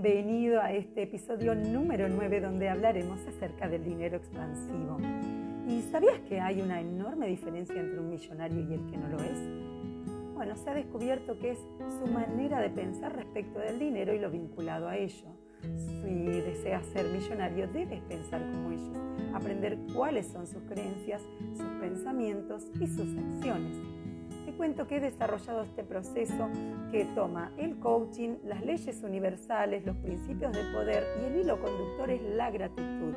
Bienvenido a este episodio número 9 donde hablaremos acerca del dinero expansivo. ¿Y sabías que hay una enorme diferencia entre un millonario y el que no lo es? Bueno, se ha descubierto que es su manera de pensar respecto del dinero y lo vinculado a ello. Si deseas ser millonario, debes pensar como ellos, aprender cuáles son sus creencias, sus pensamientos y sus acciones cuento que he desarrollado este proceso que toma el coaching, las leyes universales, los principios de poder y el hilo conductor es la gratitud.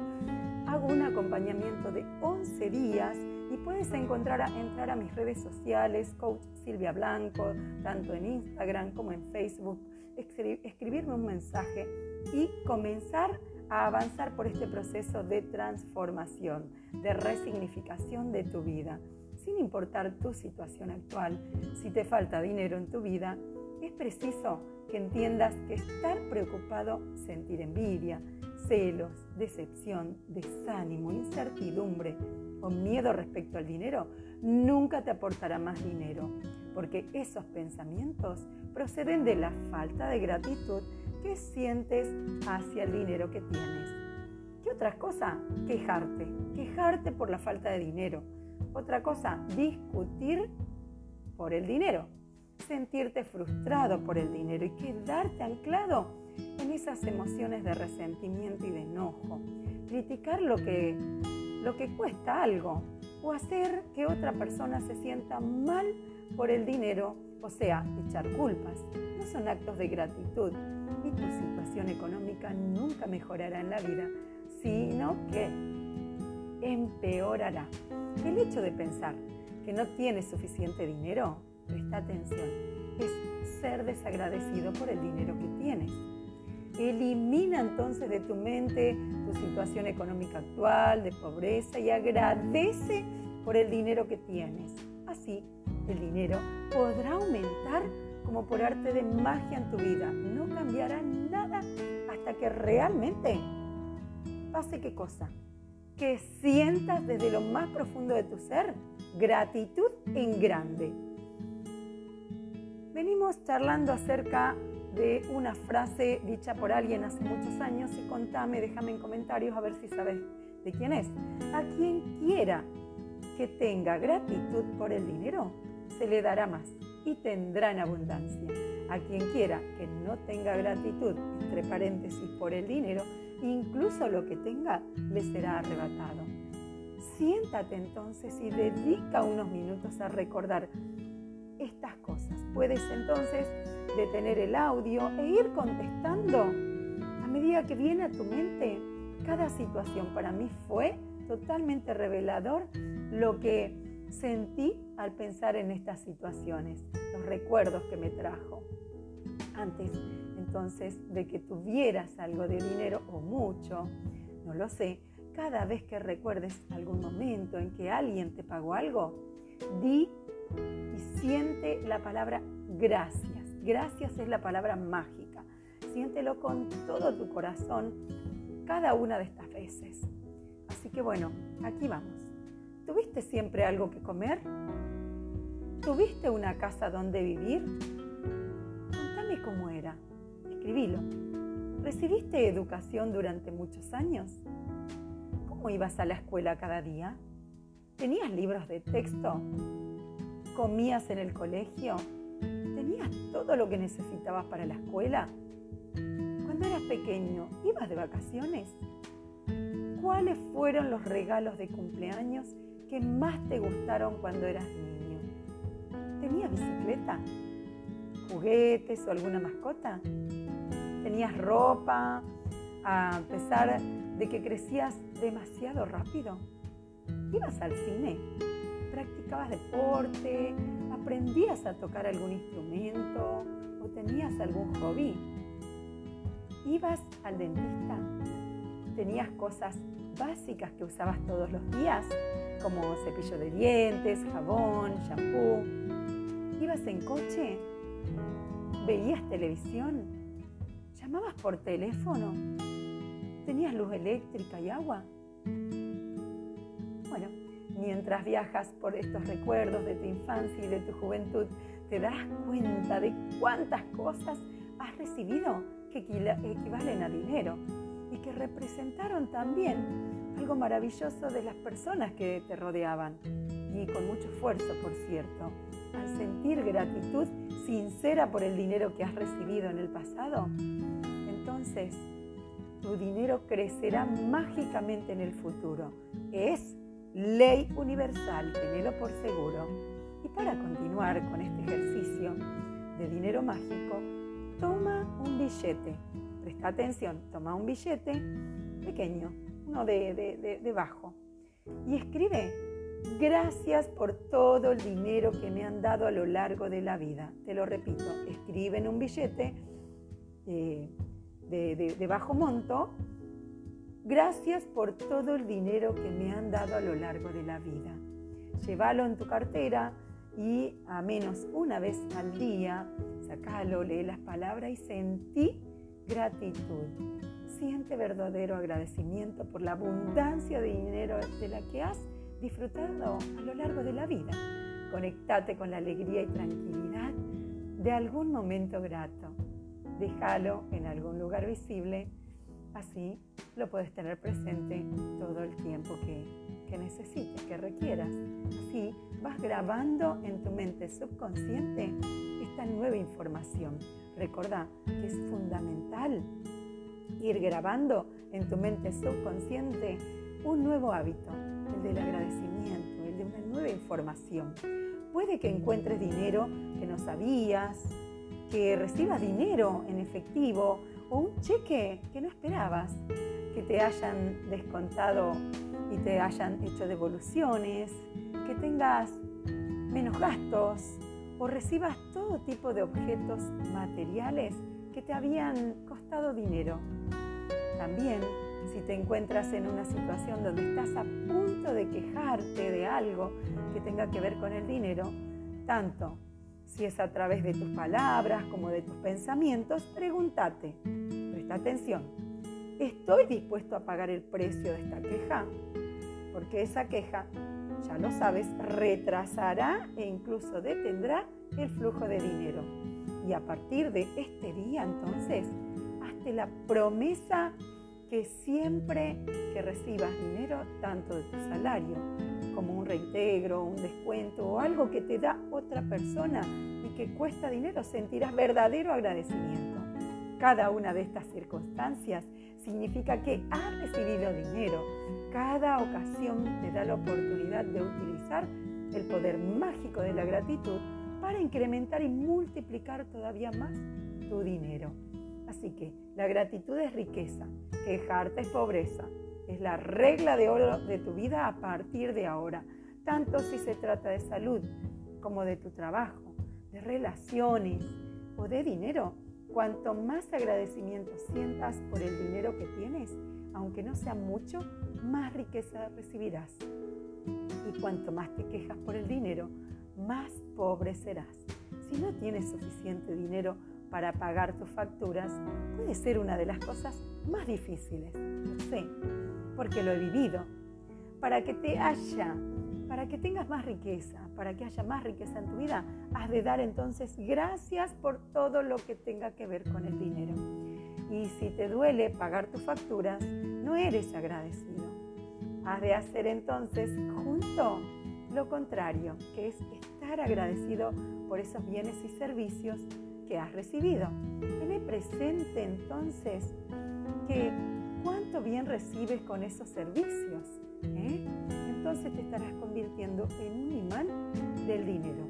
Hago un acompañamiento de 11 días y puedes encontrar entrar a mis redes sociales, coach Silvia Blanco, tanto en Instagram como en Facebook, escribirme un mensaje y comenzar a avanzar por este proceso de transformación, de resignificación de tu vida sin importar tu situación actual, si te falta dinero en tu vida, es preciso que entiendas que estar preocupado, sentir envidia, celos, decepción, desánimo, incertidumbre o miedo respecto al dinero nunca te aportará más dinero, porque esos pensamientos proceden de la falta de gratitud que sientes hacia el dinero que tienes. ¿Qué otra cosa? Quejarte, quejarte por la falta de dinero otra cosa, discutir por el dinero, sentirte frustrado por el dinero y quedarte anclado en esas emociones de resentimiento y de enojo. Criticar lo que, lo que cuesta algo o hacer que otra persona se sienta mal por el dinero, o sea, echar culpas. No son actos de gratitud y tu situación económica nunca mejorará en la vida, sino que empeorará. El hecho de pensar que no tienes suficiente dinero, presta atención, es ser desagradecido por el dinero que tienes. Elimina entonces de tu mente tu situación económica actual, de pobreza, y agradece por el dinero que tienes. Así, el dinero podrá aumentar como por arte de magia en tu vida. No cambiará nada hasta que realmente pase qué cosa, que sientas desde lo más profundo de tu ser gratitud en grande. Venimos charlando acerca de una frase dicha por alguien hace muchos años y contame, déjame en comentarios a ver si sabes de quién es. A quien quiera que tenga gratitud por el dinero, se le dará más y tendrá en abundancia. A quien quiera que no tenga gratitud, entre paréntesis, por el dinero, incluso lo que tenga le será arrebatado. Siéntate entonces y dedica unos minutos a recordar estas cosas. Puedes entonces detener el audio e ir contestando a medida que viene a tu mente cada situación. Para mí fue totalmente revelador lo que sentí al pensar en estas situaciones, los recuerdos que me trajo. Antes entonces de que tuvieras algo de dinero o mucho, no lo sé, cada vez que recuerdes algún momento en que alguien te pagó algo, di y siente la palabra gracias. Gracias es la palabra mágica. Siéntelo con todo tu corazón cada una de estas veces. Así que bueno, aquí vamos. ¿Tuviste siempre algo que comer? ¿Tuviste una casa donde vivir? Contame cómo era escribilo. ¿Recibiste educación durante muchos años? ¿Cómo ibas a la escuela cada día? ¿Tenías libros de texto? ¿Comías en el colegio? ¿Tenías todo lo que necesitabas para la escuela? Cuando eras pequeño, ¿ibas de vacaciones? ¿Cuáles fueron los regalos de cumpleaños que más te gustaron cuando eras niño? ¿Tenías bicicleta? ¿Juguetes o alguna mascota? tenías ropa, a pesar de que crecías demasiado rápido. Ibas al cine, practicabas deporte, aprendías a tocar algún instrumento o tenías algún hobby. Ibas al dentista, tenías cosas básicas que usabas todos los días, como cepillo de dientes, jabón, shampoo. Ibas en coche, veías televisión, ¿Llamabas por teléfono? ¿Tenías luz eléctrica y agua? Bueno, mientras viajas por estos recuerdos de tu infancia y de tu juventud, te das cuenta de cuántas cosas has recibido que equivalen a dinero y que representaron también algo maravilloso de las personas que te rodeaban y con mucho esfuerzo, por cierto. Al sentir gratitud sincera por el dinero que has recibido en el pasado, entonces tu dinero crecerá mágicamente en el futuro. Es ley universal, tenelo por seguro. Y para continuar con este ejercicio de dinero mágico, toma un billete. Presta atención, toma un billete pequeño, uno de, de bajo, y escribe Gracias por todo el dinero que me han dado a lo largo de la vida. Te lo repito, escribe en un billete eh, de, bajo monto. Gracias por todo el dinero que me han dado a lo largo de la vida. Llévalo en tu cartera y a menos una vez al día, sacalo, lee las palabras y sentí gratitud. Siente verdadero agradecimiento por la abundancia de dinero de la que has disfrutando a lo largo de la vida. Conectate con la alegría y tranquilidad de algún momento grato. Déjalo en algún lugar visible, así lo puedes tener presente todo el tiempo que, que necesites, que requieras. Así vas grabando en tu mente subconsciente esta nueva información. Recordá que es fundamental ir grabando en tu mente subconsciente un nuevo hábito el del agradecimiento, el de una nueva información. Puede que encuentres dinero que no sabías, que recibas dinero en efectivo o un cheque que no esperabas, que te hayan descontado y te hayan hecho devoluciones, que tengas menos gastos o recibas todo tipo de objetos materiales que te habían costado dinero. También si te encuentras en una situación donde estás a punto de quejarte de algo que tenga que ver con el dinero, tanto si es a través de tus palabras como de tus pensamientos, pregúntate, presta atención, ¿estoy dispuesto a pagar el precio de esta queja? Porque esa queja, ya lo sabes, retrasará e incluso detendrá el flujo de dinero. Y a partir de este día, entonces, hazte la promesa que siempre que recibas dinero, tanto de tu salario como un reintegro, un descuento o algo que te da otra persona y que cuesta dinero, sentirás verdadero agradecimiento. Cada una de estas circunstancias significa que has recibido dinero. Cada ocasión te da la oportunidad de utilizar el poder mágico de la gratitud para incrementar y multiplicar todavía más tu dinero. Así que la gratitud es riqueza, quejarte es pobreza. Es la regla de oro de tu vida a partir de ahora, tanto si se trata de salud como de tu trabajo, de relaciones o de dinero. Cuanto más agradecimiento sientas por el dinero que tienes, aunque no sea mucho, más riqueza recibirás. Y cuanto más te quejas por el dinero, más pobre serás. Si no tienes suficiente dinero, para pagar tus facturas puede ser una de las cosas más difíciles. Lo sé, porque lo he vivido. Para que te haya, para que tengas más riqueza, para que haya más riqueza en tu vida, has de dar entonces gracias por todo lo que tenga que ver con el dinero. Y si te duele pagar tus facturas, no eres agradecido. Has de hacer entonces junto lo contrario, que es estar agradecido por esos bienes y servicios has recibido. Tiene presente entonces que cuánto bien recibes con esos servicios. ¿eh? Entonces te estarás convirtiendo en un imán del dinero.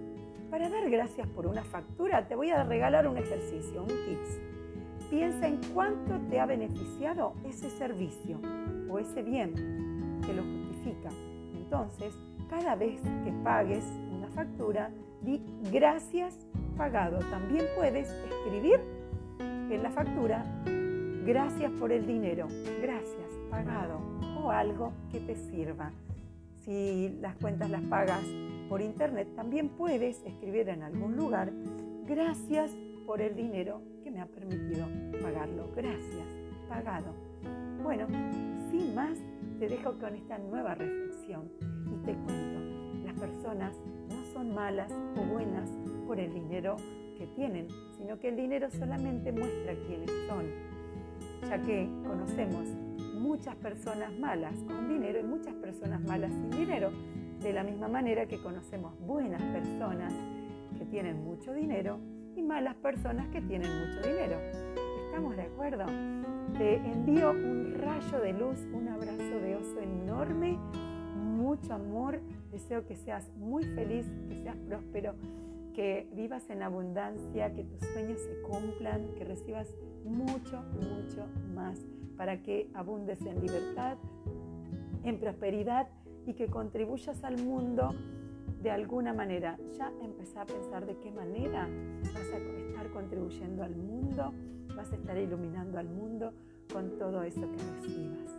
Para dar gracias por una factura, te voy a regalar un ejercicio, un tips. Piensa en cuánto te ha beneficiado ese servicio o ese bien que lo justifica. Entonces, cada vez que pagues una factura, di gracias pagado. También puedes escribir en la factura, gracias por el dinero, gracias, pagado, o algo que te sirva. Si las cuentas las pagas por internet, también puedes escribir en algún lugar, gracias por el dinero que me ha permitido pagarlo. Gracias, pagado. Bueno, sin más, te dejo con esta nueva reflexión y te cuento, las personas no son malas o buenas por el dinero que tienen, sino que el dinero solamente muestra quiénes son, ya que conocemos muchas personas malas con dinero y muchas personas malas sin dinero, de la misma manera que conocemos buenas personas que tienen mucho dinero y malas personas que tienen mucho dinero. ¿Estamos de acuerdo? Te envío un rayo de luz, un abrazo de oso enorme, mucho amor. Deseo que seas muy feliz, que seas próspero, que vivas en abundancia, que tus sueños se cumplan, que recibas mucho, mucho más para que abundes en libertad, en prosperidad y que contribuyas al mundo de alguna manera. Ya empezá a pensar de qué manera vas a estar contribuyendo al mundo, vas a estar iluminando al mundo con todo eso que recibas.